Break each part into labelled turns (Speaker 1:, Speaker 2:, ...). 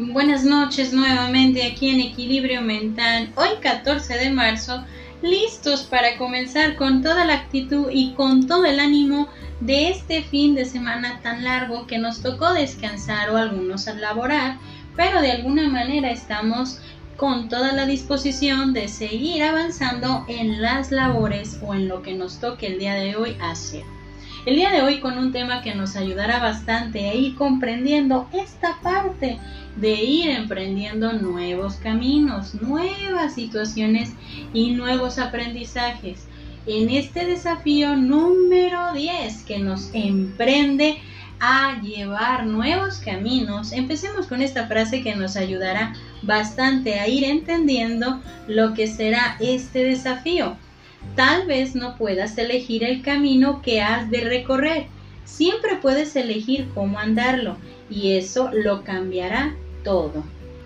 Speaker 1: Buenas noches nuevamente aquí en Equilibrio Mental, hoy 14 de marzo, listos para comenzar con toda la actitud y con todo el ánimo de este fin de semana tan largo que nos tocó descansar o algunos al laborar, pero de alguna manera estamos con toda la disposición de seguir avanzando en las labores o en lo que nos toque el día de hoy hacer. El día de hoy con un tema que nos ayudará bastante a ir comprendiendo esta parte de ir emprendiendo nuevos caminos, nuevas situaciones y nuevos aprendizajes. En este desafío número 10 que nos emprende a llevar nuevos caminos, empecemos con esta frase que nos ayudará bastante a ir entendiendo lo que será este desafío. Tal vez no puedas elegir el camino que has de recorrer, siempre puedes elegir cómo andarlo y eso lo cambiará todo.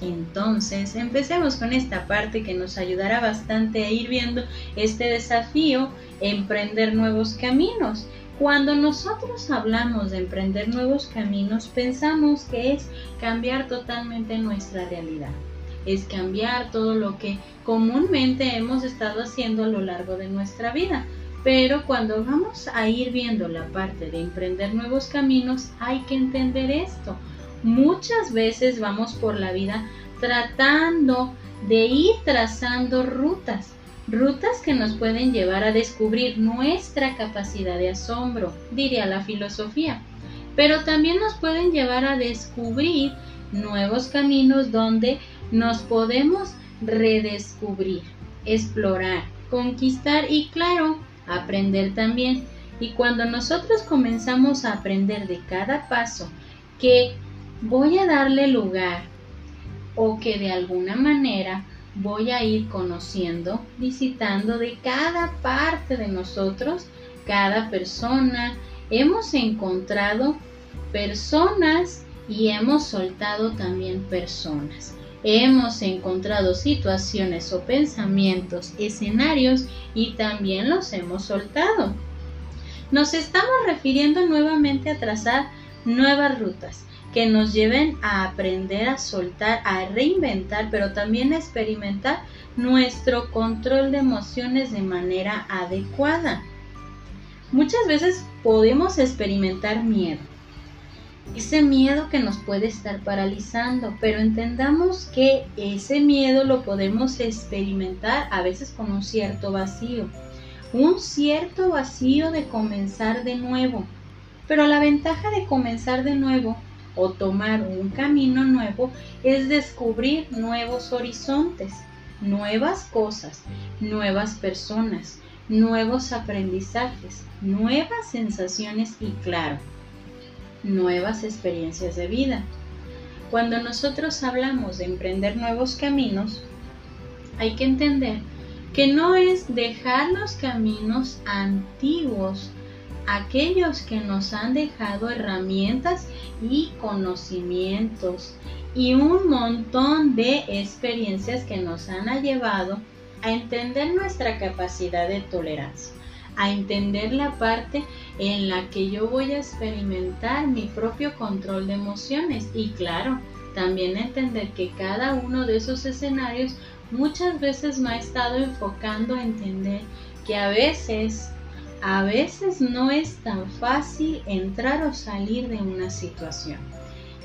Speaker 1: Entonces, empecemos con esta parte que nos ayudará bastante a ir viendo este desafío, emprender nuevos caminos. Cuando nosotros hablamos de emprender nuevos caminos, pensamos que es cambiar totalmente nuestra realidad. Es cambiar todo lo que comúnmente hemos estado haciendo a lo largo de nuestra vida. Pero cuando vamos a ir viendo la parte de emprender nuevos caminos, hay que entender esto. Muchas veces vamos por la vida tratando de ir trazando rutas, rutas que nos pueden llevar a descubrir nuestra capacidad de asombro, diría la filosofía, pero también nos pueden llevar a descubrir nuevos caminos donde nos podemos redescubrir, explorar, conquistar y claro, aprender también. Y cuando nosotros comenzamos a aprender de cada paso que voy a darle lugar o que de alguna manera voy a ir conociendo, visitando de cada parte de nosotros, cada persona. Hemos encontrado personas y hemos soltado también personas. Hemos encontrado situaciones o pensamientos, escenarios y también los hemos soltado. Nos estamos refiriendo nuevamente a trazar nuevas rutas que nos lleven a aprender a soltar, a reinventar, pero también a experimentar nuestro control de emociones de manera adecuada. Muchas veces podemos experimentar miedo, ese miedo que nos puede estar paralizando, pero entendamos que ese miedo lo podemos experimentar a veces con un cierto vacío, un cierto vacío de comenzar de nuevo. Pero la ventaja de comenzar de nuevo o tomar un camino nuevo es descubrir nuevos horizontes, nuevas cosas, nuevas personas, nuevos aprendizajes, nuevas sensaciones y claro, nuevas experiencias de vida. Cuando nosotros hablamos de emprender nuevos caminos, hay que entender que no es dejar los caminos antiguos aquellos que nos han dejado herramientas y conocimientos y un montón de experiencias que nos han llevado a entender nuestra capacidad de tolerancia, a entender la parte en la que yo voy a experimentar mi propio control de emociones y claro, también entender que cada uno de esos escenarios muchas veces me ha estado enfocando a entender que a veces a veces no es tan fácil entrar o salir de una situación.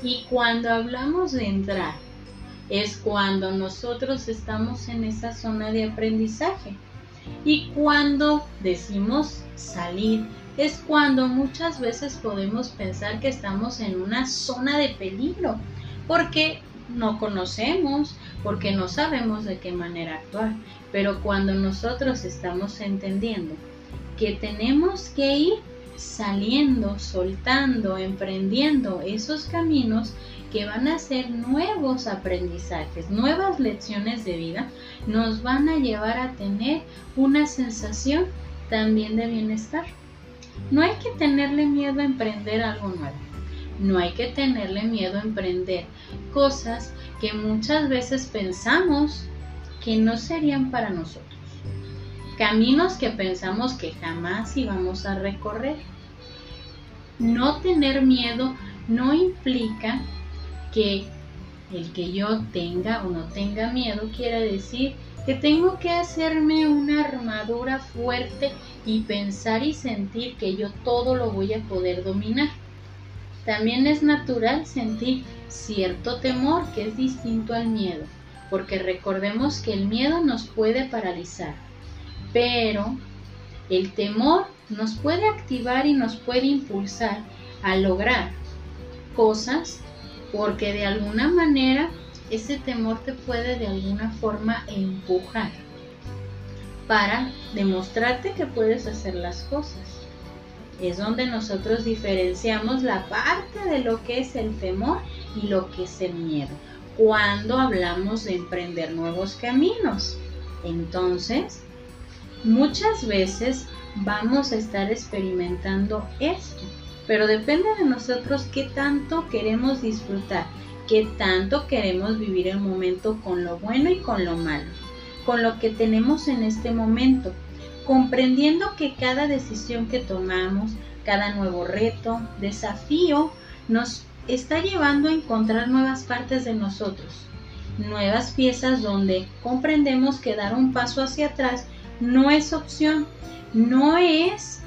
Speaker 1: Y cuando hablamos de entrar, es cuando nosotros estamos en esa zona de aprendizaje. Y cuando decimos salir, es cuando muchas veces podemos pensar que estamos en una zona de peligro, porque no conocemos, porque no sabemos de qué manera actuar. Pero cuando nosotros estamos entendiendo que tenemos que ir saliendo, soltando, emprendiendo esos caminos que van a ser nuevos aprendizajes, nuevas lecciones de vida, nos van a llevar a tener una sensación también de bienestar. No hay que tenerle miedo a emprender algo nuevo. No hay que tenerle miedo a emprender cosas que muchas veces pensamos que no serían para nosotros caminos que pensamos que jamás íbamos a recorrer. No tener miedo no implica que El que yo tenga o no tenga miedo quiere decir que tengo que hacerme una armadura fuerte y pensar y sentir que yo todo lo voy a poder dominar. También es natural sentir cierto temor que es distinto al miedo, porque recordemos que el miedo nos puede paralizar, pero el temor nos puede activar y nos puede impulsar a lograr cosas porque de alguna manera ese temor te puede de alguna forma empujar para demostrarte que puedes hacer las cosas. Es donde nosotros diferenciamos la parte de lo que es el temor y lo que es el miedo. Cuando hablamos de emprender nuevos caminos. Entonces, muchas veces vamos a estar experimentando esto, pero depende de nosotros qué tanto queremos disfrutar qué tanto queremos vivir el momento con lo bueno y con lo malo, con lo que tenemos en este momento, comprendiendo que cada decisión que tomamos, cada nuevo reto, desafío, nos está llevando a encontrar nuevas partes de nosotros, nuevas piezas donde comprendemos que dar un paso hacia atrás no es opción, no es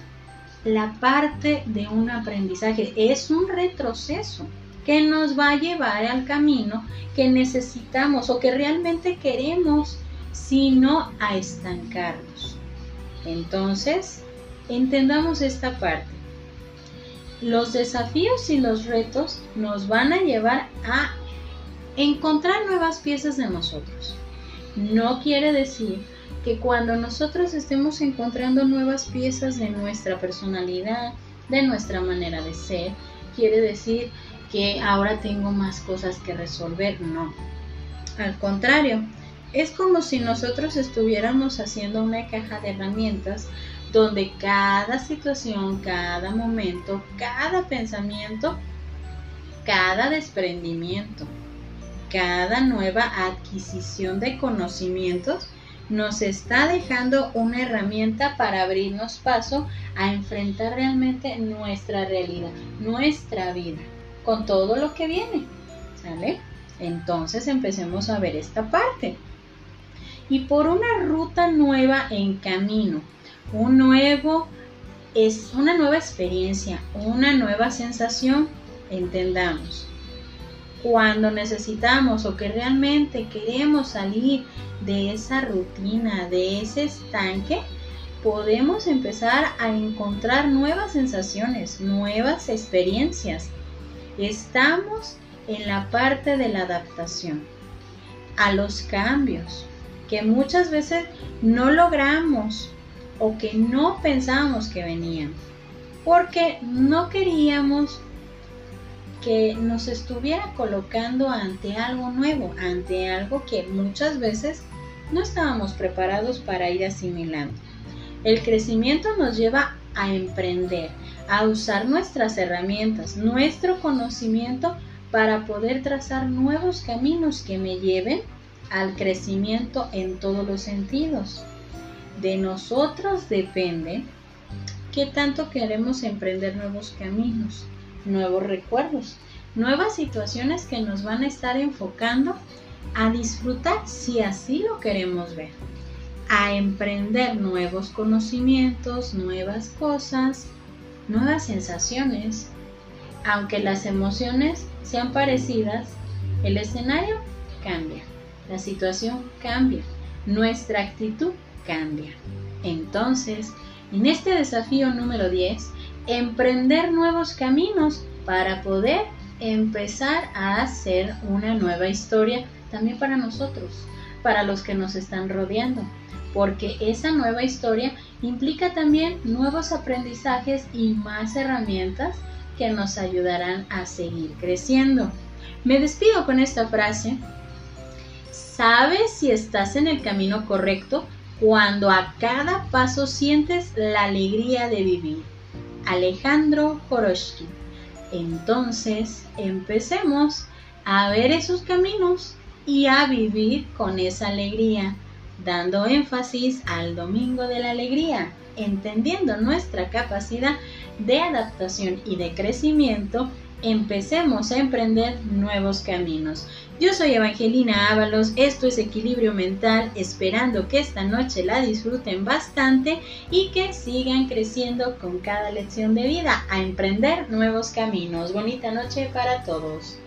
Speaker 1: la parte de un aprendizaje, es un retroceso que nos va a llevar al camino que necesitamos o que realmente queremos, sino a estancarnos. Entonces, entendamos esta parte. Los desafíos y los retos nos van a llevar a encontrar nuevas piezas de nosotros. No quiere decir que cuando nosotros estemos encontrando nuevas piezas de nuestra personalidad, de nuestra manera de ser, quiere decir que ahora tengo más cosas que resolver. No. Al contrario, es como si nosotros estuviéramos haciendo una caja de herramientas donde cada situación, cada momento, cada pensamiento, cada desprendimiento, cada nueva adquisición de conocimientos nos está dejando una herramienta para abrirnos paso a enfrentar realmente nuestra realidad, nuestra vida con todo lo que viene. ¿Sale? Entonces empecemos a ver esta parte. Y por una ruta nueva en camino, un nuevo es una nueva experiencia, una nueva sensación, entendamos. Cuando necesitamos o que realmente queremos salir de esa rutina, de ese estanque, podemos empezar a encontrar nuevas sensaciones, nuevas experiencias. Estamos en la parte de la adaptación a los cambios que muchas veces no logramos o que no pensamos que venían porque no queríamos que nos estuviera colocando ante algo nuevo, ante algo que muchas veces no estábamos preparados para ir asimilando. El crecimiento nos lleva a emprender, a usar nuestras herramientas, nuestro conocimiento para poder trazar nuevos caminos que me lleven al crecimiento en todos los sentidos. De nosotros depende qué tanto queremos emprender nuevos caminos, nuevos recuerdos, nuevas situaciones que nos van a estar enfocando a disfrutar si así lo queremos ver, a emprender nuevos conocimientos, nuevas cosas, nuevas sensaciones. Aunque las emociones sean parecidas, el escenario cambia, la situación cambia, nuestra actitud cambia. Entonces, en este desafío número 10, emprender nuevos caminos para poder empezar a hacer una nueva historia también para nosotros, para los que nos están rodeando, porque esa nueva historia implica también nuevos aprendizajes y más herramientas que nos ayudarán a seguir creciendo. Me despido con esta frase. Sabes si estás en el camino correcto cuando a cada paso sientes la alegría de vivir. Alejandro Joroshki. Entonces, empecemos a ver esos caminos y a vivir con esa alegría dando énfasis al Domingo de la Alegría, entendiendo nuestra capacidad de adaptación y de crecimiento empecemos a emprender nuevos caminos. Yo soy Evangelina Ábalos, esto es Equilibrio Mental, esperando que esta noche la disfruten bastante y que sigan creciendo con cada lección de vida, a emprender nuevos caminos. Bonita noche para todos.